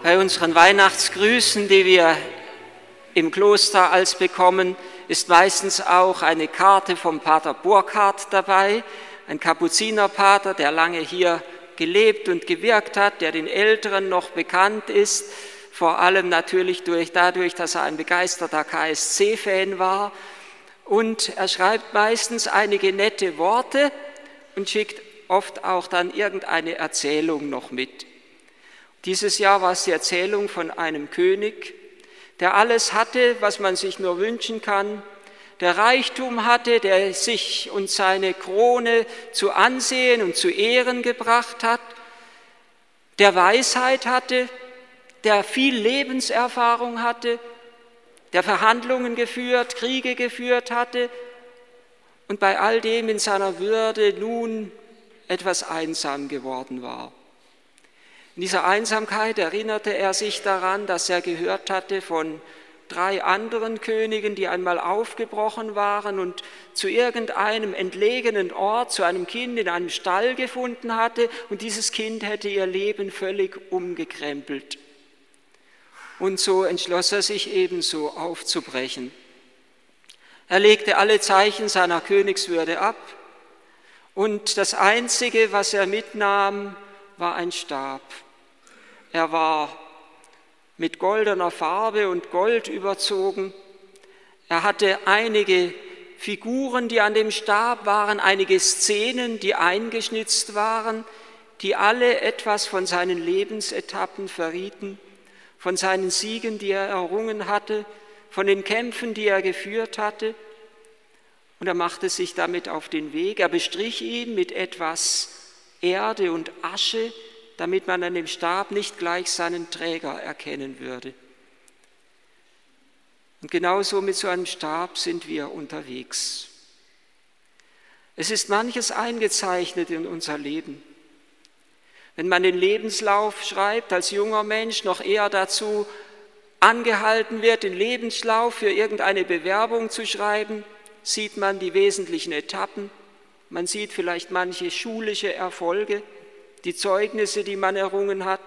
Bei unseren Weihnachtsgrüßen, die wir im Kloster als bekommen, ist meistens auch eine Karte vom Pater Burkhardt dabei, ein Kapuzinerpater, der lange hier gelebt und gewirkt hat, der den Älteren noch bekannt ist, vor allem natürlich durch, dadurch, dass er ein begeisterter KSC-Fan war. Und er schreibt meistens einige nette Worte und schickt oft auch dann irgendeine Erzählung noch mit. Dieses Jahr war es die Erzählung von einem König, der alles hatte, was man sich nur wünschen kann, der Reichtum hatte, der sich und seine Krone zu Ansehen und zu Ehren gebracht hat, der Weisheit hatte, der viel Lebenserfahrung hatte, der Verhandlungen geführt, Kriege geführt hatte und bei all dem in seiner Würde nun etwas einsam geworden war. In dieser Einsamkeit erinnerte er sich daran, dass er gehört hatte von drei anderen Königen, die einmal aufgebrochen waren und zu irgendeinem entlegenen Ort, zu einem Kind in einem Stall gefunden hatte und dieses Kind hätte ihr Leben völlig umgekrempelt. Und so entschloss er sich ebenso aufzubrechen. Er legte alle Zeichen seiner Königswürde ab und das Einzige, was er mitnahm, war ein Stab. Er war mit goldener Farbe und Gold überzogen. Er hatte einige Figuren, die an dem Stab waren, einige Szenen, die eingeschnitzt waren, die alle etwas von seinen Lebensetappen verrieten, von seinen Siegen, die er errungen hatte, von den Kämpfen, die er geführt hatte. Und er machte sich damit auf den Weg. Er bestrich ihn mit etwas Erde und Asche, damit man an dem Stab nicht gleich seinen Träger erkennen würde. Und genauso mit so einem Stab sind wir unterwegs. Es ist manches eingezeichnet in unser Leben. Wenn man den Lebenslauf schreibt als junger Mensch, noch eher dazu angehalten wird, den Lebenslauf für irgendeine Bewerbung zu schreiben, sieht man die wesentlichen Etappen, man sieht vielleicht manche schulische Erfolge, die Zeugnisse, die man errungen hat.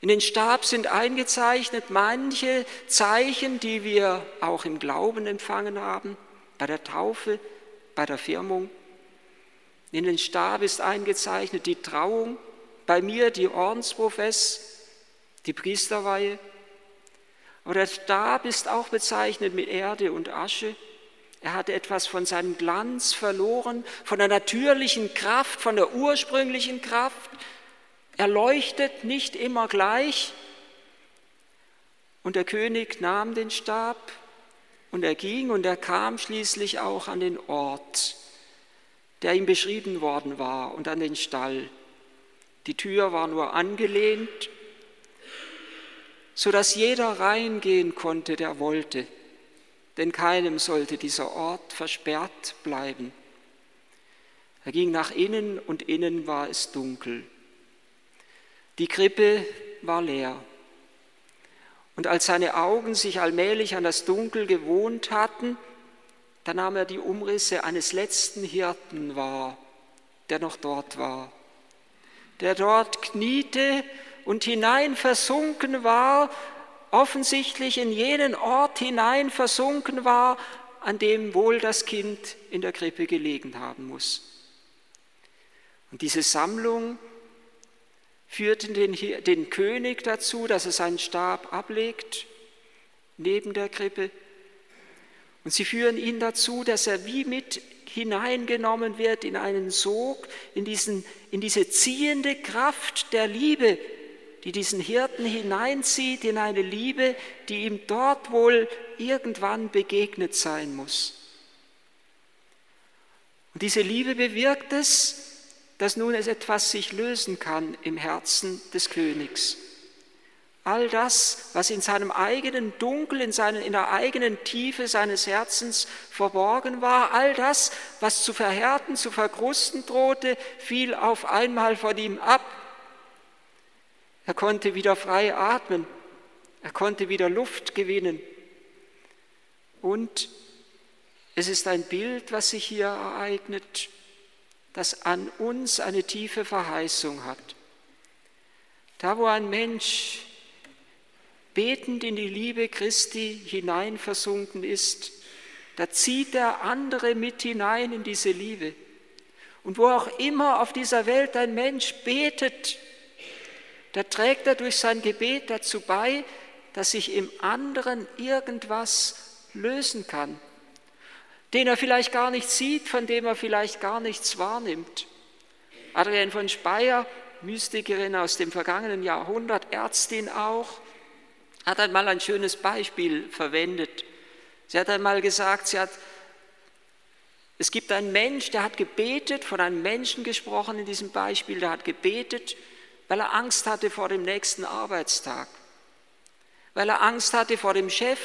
In den Stab sind eingezeichnet manche Zeichen, die wir auch im Glauben empfangen haben, bei der Taufe, bei der Firmung. In den Stab ist eingezeichnet die Trauung, bei mir die Ordensprofess, die Priesterweihe. Aber der Stab ist auch bezeichnet mit Erde und Asche. Er hatte etwas von seinem Glanz verloren, von der natürlichen Kraft, von der ursprünglichen Kraft. Er leuchtet nicht immer gleich. Und der König nahm den Stab und er ging und er kam schließlich auch an den Ort, der ihm beschrieben worden war und an den Stall. Die Tür war nur angelehnt, sodass jeder reingehen konnte, der wollte denn keinem sollte dieser Ort versperrt bleiben. Er ging nach innen und innen war es dunkel. Die Krippe war leer. Und als seine Augen sich allmählich an das Dunkel gewohnt hatten, da nahm er die Umrisse eines letzten Hirten wahr, der noch dort war, der dort kniete und hinein versunken war offensichtlich in jenen Ort hinein versunken war, an dem wohl das Kind in der Krippe gelegen haben muss. Und diese Sammlung führte den, den König dazu, dass er seinen Stab ablegt neben der Krippe. Und sie führen ihn dazu, dass er wie mit hineingenommen wird in einen Sog, in, diesen, in diese ziehende Kraft der Liebe, die diesen Hirten hineinzieht in eine Liebe, die ihm dort wohl irgendwann begegnet sein muss. Und diese Liebe bewirkt es, dass nun es etwas sich lösen kann im Herzen des Königs. All das, was in seinem eigenen Dunkel, in, seinen, in der eigenen Tiefe seines Herzens verborgen war, all das, was zu verhärten, zu verkrusten drohte, fiel auf einmal von ihm ab er konnte wieder frei atmen. Er konnte wieder Luft gewinnen. Und es ist ein Bild, was sich hier ereignet, das an uns eine tiefe Verheißung hat. Da, wo ein Mensch betend in die Liebe Christi hinein versunken ist, da zieht der andere mit hinein in diese Liebe. Und wo auch immer auf dieser Welt ein Mensch betet, da trägt er durch sein Gebet dazu bei, dass sich im anderen irgendwas lösen kann, den er vielleicht gar nicht sieht, von dem er vielleicht gar nichts wahrnimmt. Adrienne von Speyer, Mystikerin aus dem vergangenen Jahrhundert, Ärztin auch, hat einmal ein schönes Beispiel verwendet. Sie hat einmal gesagt, sie hat, es gibt einen Mensch, der hat gebetet, von einem Menschen gesprochen in diesem Beispiel, der hat gebetet, weil er Angst hatte vor dem nächsten Arbeitstag, weil er Angst hatte vor dem Chef,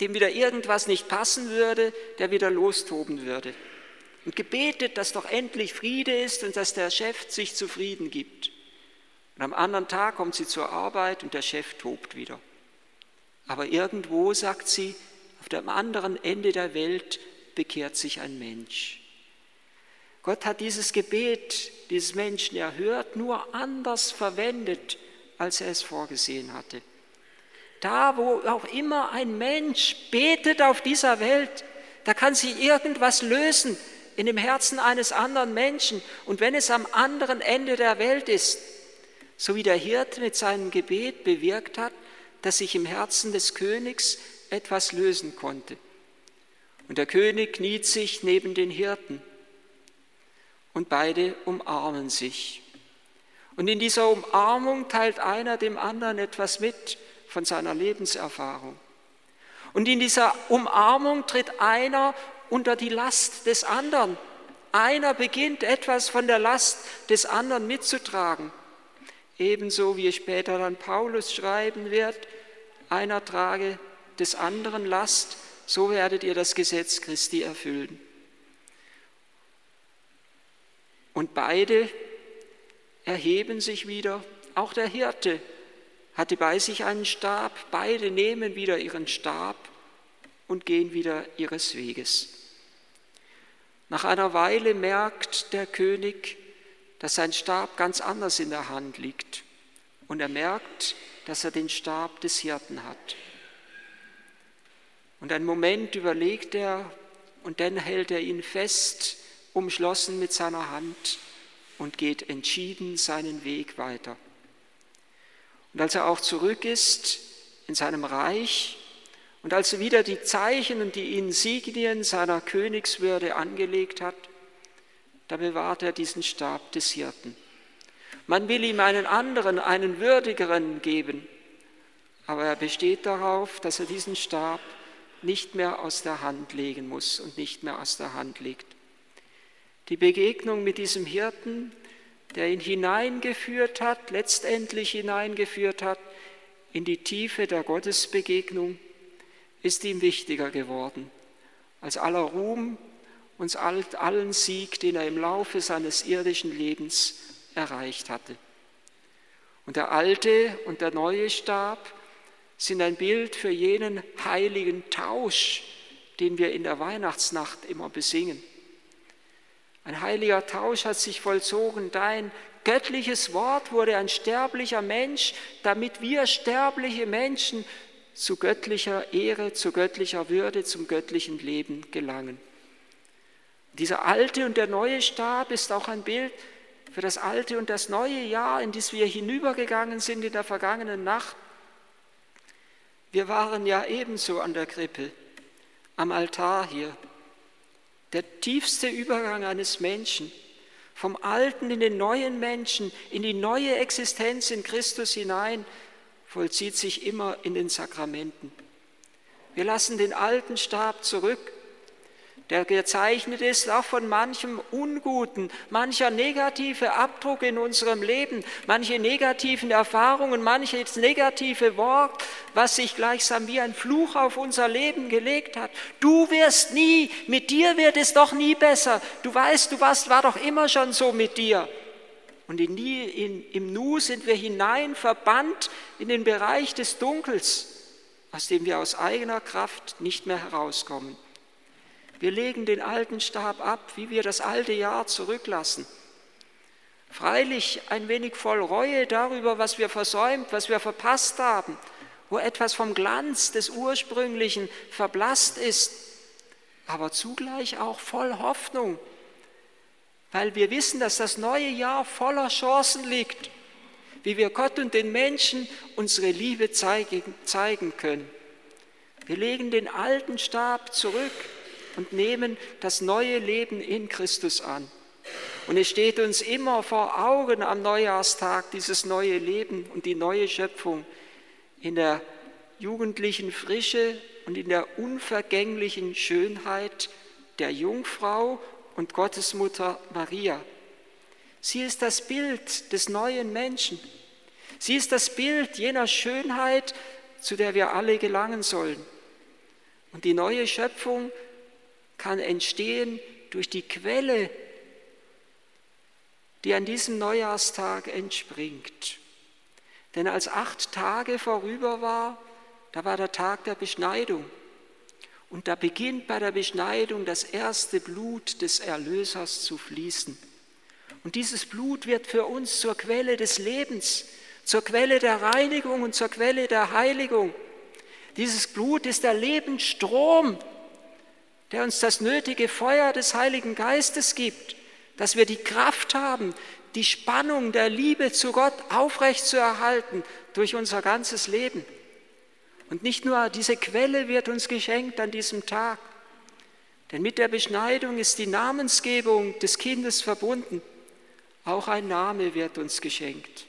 dem wieder irgendwas nicht passen würde, der wieder lostoben würde. Und gebetet, dass doch endlich Friede ist und dass der Chef sich zufrieden gibt. Und am anderen Tag kommt sie zur Arbeit und der Chef tobt wieder. Aber irgendwo, sagt sie, auf dem anderen Ende der Welt bekehrt sich ein Mensch. Gott hat dieses Gebet dieses Menschen erhört, nur anders verwendet, als er es vorgesehen hatte. Da, wo auch immer ein Mensch betet auf dieser Welt, da kann sich irgendwas lösen in dem Herzen eines anderen Menschen. Und wenn es am anderen Ende der Welt ist, so wie der Hirte mit seinem Gebet bewirkt hat, dass sich im Herzen des Königs etwas lösen konnte. Und der König kniet sich neben den Hirten und beide umarmen sich. Und in dieser Umarmung teilt einer dem anderen etwas mit von seiner Lebenserfahrung. Und in dieser Umarmung tritt einer unter die Last des anderen. Einer beginnt etwas von der Last des anderen mitzutragen. Ebenso wie später dann Paulus schreiben wird, einer trage des anderen Last, so werdet ihr das Gesetz Christi erfüllen. Und beide erheben sich wieder, auch der Hirte hatte bei sich einen Stab, beide nehmen wieder ihren Stab und gehen wieder ihres Weges. Nach einer Weile merkt der König, dass sein Stab ganz anders in der Hand liegt und er merkt, dass er den Stab des Hirten hat. Und einen Moment überlegt er und dann hält er ihn fest, umschlossen mit seiner Hand und geht entschieden seinen Weg weiter. Und als er auch zurück ist in seinem Reich und als er wieder die Zeichen und die Insignien seiner Königswürde angelegt hat, da bewahrt er diesen Stab des Hirten. Man will ihm einen anderen, einen würdigeren geben, aber er besteht darauf, dass er diesen Stab nicht mehr aus der Hand legen muss und nicht mehr aus der Hand legt. Die Begegnung mit diesem Hirten, der ihn hineingeführt hat, letztendlich hineingeführt hat in die Tiefe der Gottesbegegnung, ist ihm wichtiger geworden als aller Ruhm und allen Sieg, den er im Laufe seines irdischen Lebens erreicht hatte. Und der alte und der neue Stab sind ein Bild für jenen heiligen Tausch, den wir in der Weihnachtsnacht immer besingen. Ein heiliger Tausch hat sich vollzogen. Dein göttliches Wort wurde ein sterblicher Mensch, damit wir sterbliche Menschen zu göttlicher Ehre, zu göttlicher Würde, zum göttlichen Leben gelangen. Dieser alte und der neue Stab ist auch ein Bild für das alte und das neue Jahr, in das wir hinübergegangen sind in der vergangenen Nacht. Wir waren ja ebenso an der Krippe, am Altar hier. Der tiefste Übergang eines Menschen, vom alten in den neuen Menschen, in die neue Existenz in Christus hinein, vollzieht sich immer in den Sakramenten. Wir lassen den alten Stab zurück der gezeichnet ist auch von manchem Unguten, mancher negative Abdruck in unserem Leben, manche negativen Erfahrungen, manches negative Wort, was sich gleichsam wie ein Fluch auf unser Leben gelegt hat. Du wirst nie, mit dir wird es doch nie besser. Du weißt, du warst, war doch immer schon so mit dir. Und in die, in, im Nu sind wir hinein verbannt in den Bereich des Dunkels, aus dem wir aus eigener Kraft nicht mehr herauskommen. Wir legen den alten Stab ab, wie wir das alte Jahr zurücklassen. Freilich ein wenig voll Reue darüber, was wir versäumt, was wir verpasst haben wo etwas vom Glanz des Ursprünglichen verblasst ist, aber zugleich auch voll Hoffnung, weil wir wissen, dass das neue Jahr voller Chancen liegt, wie wir Gott und den Menschen unsere Liebe zeigen können. Wir legen den alten Stab zurück und nehmen das neue Leben in Christus an. Und es steht uns immer vor Augen am Neujahrstag dieses neue Leben und die neue Schöpfung in der jugendlichen Frische und in der unvergänglichen Schönheit der Jungfrau und Gottesmutter Maria. Sie ist das Bild des neuen Menschen. Sie ist das Bild jener Schönheit, zu der wir alle gelangen sollen. Und die neue Schöpfung kann entstehen durch die Quelle, die an diesem Neujahrstag entspringt. Denn als acht Tage vorüber war, da war der Tag der Beschneidung. Und da beginnt bei der Beschneidung das erste Blut des Erlösers zu fließen. Und dieses Blut wird für uns zur Quelle des Lebens, zur Quelle der Reinigung und zur Quelle der Heiligung. Dieses Blut ist der Lebensstrom, der uns das nötige Feuer des Heiligen Geistes gibt, dass wir die Kraft haben, die Spannung der Liebe zu Gott aufrechtzuerhalten durch unser ganzes Leben. Und nicht nur diese Quelle wird uns geschenkt an diesem Tag, denn mit der Beschneidung ist die Namensgebung des Kindes verbunden. Auch ein Name wird uns geschenkt,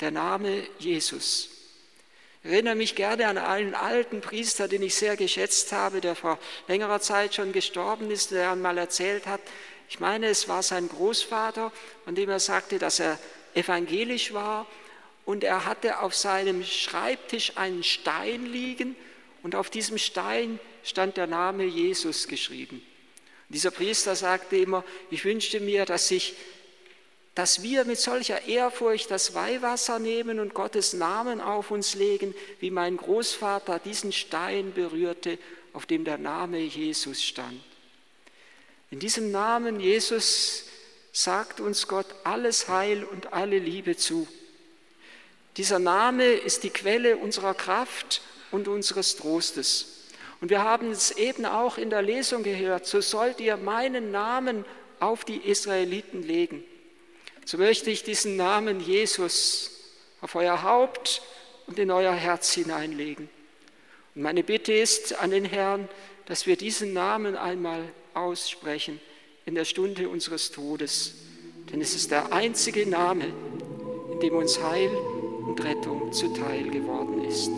der Name Jesus. Ich erinnere mich gerne an einen alten Priester, den ich sehr geschätzt habe, der vor längerer Zeit schon gestorben ist, der einmal erzählt hat, ich meine, es war sein Großvater, von dem er sagte, dass er evangelisch war und er hatte auf seinem Schreibtisch einen Stein liegen und auf diesem Stein stand der Name Jesus geschrieben. Und dieser Priester sagte immer, ich wünschte mir, dass ich dass wir mit solcher Ehrfurcht das Weihwasser nehmen und Gottes Namen auf uns legen, wie mein Großvater diesen Stein berührte, auf dem der Name Jesus stand. In diesem Namen Jesus sagt uns Gott alles Heil und alle Liebe zu. Dieser Name ist die Quelle unserer Kraft und unseres Trostes. Und wir haben es eben auch in der Lesung gehört, so sollt ihr meinen Namen auf die Israeliten legen so möchte ich diesen Namen Jesus auf euer Haupt und in euer Herz hineinlegen. Und meine Bitte ist an den Herrn, dass wir diesen Namen einmal aussprechen in der Stunde unseres Todes. Denn es ist der einzige Name, in dem uns Heil und Rettung zuteil geworden ist.